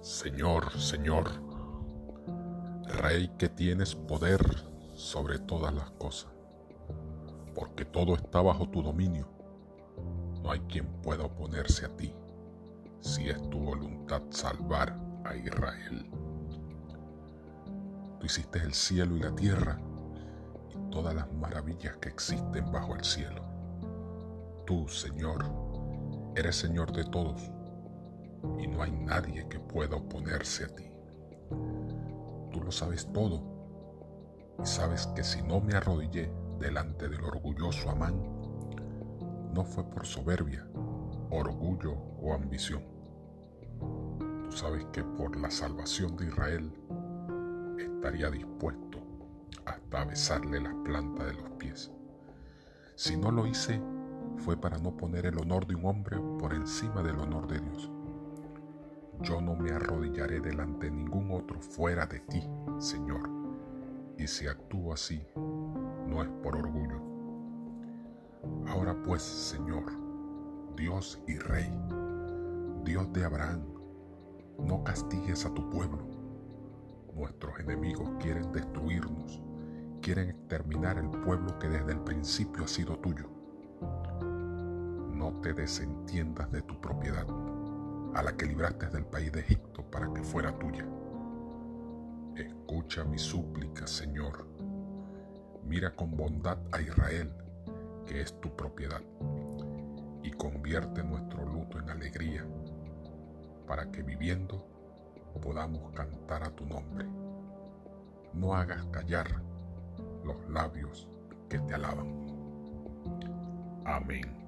Señor, Señor, Rey que tienes poder sobre todas las cosas, porque todo está bajo tu dominio. No hay quien pueda oponerse a ti, si es tu voluntad salvar a Israel. Tú hiciste el cielo y la tierra y todas las maravillas que existen bajo el cielo. Tú, Señor, eres Señor de todos y no hay nadie que pueda oponerse a ti. Tú lo sabes todo y sabes que si no me arrodillé delante del orgulloso Amán, no fue por soberbia, orgullo o ambición. Tú sabes que por la salvación de Israel estaría dispuesto hasta besarle las plantas de los pies. Si no lo hice, fue para no poner el honor de un hombre por encima del honor de Dios. Yo no me arrodillaré delante de ningún otro fuera de ti, Señor. Y si actúo así, no es por orgullo. Ahora pues, Señor, Dios y Rey, Dios de Abraham, no castigues a tu pueblo. Nuestros enemigos quieren destruirnos, quieren exterminar el pueblo que desde el principio ha sido tuyo. No te desentiendas de tu propiedad a la que libraste del país de Egipto para que fuera tuya. Escucha mi súplica, Señor. Mira con bondad a Israel, que es tu propiedad, y convierte nuestro luto en alegría, para que viviendo podamos cantar a tu nombre. No hagas callar los labios que te alaban. Amén.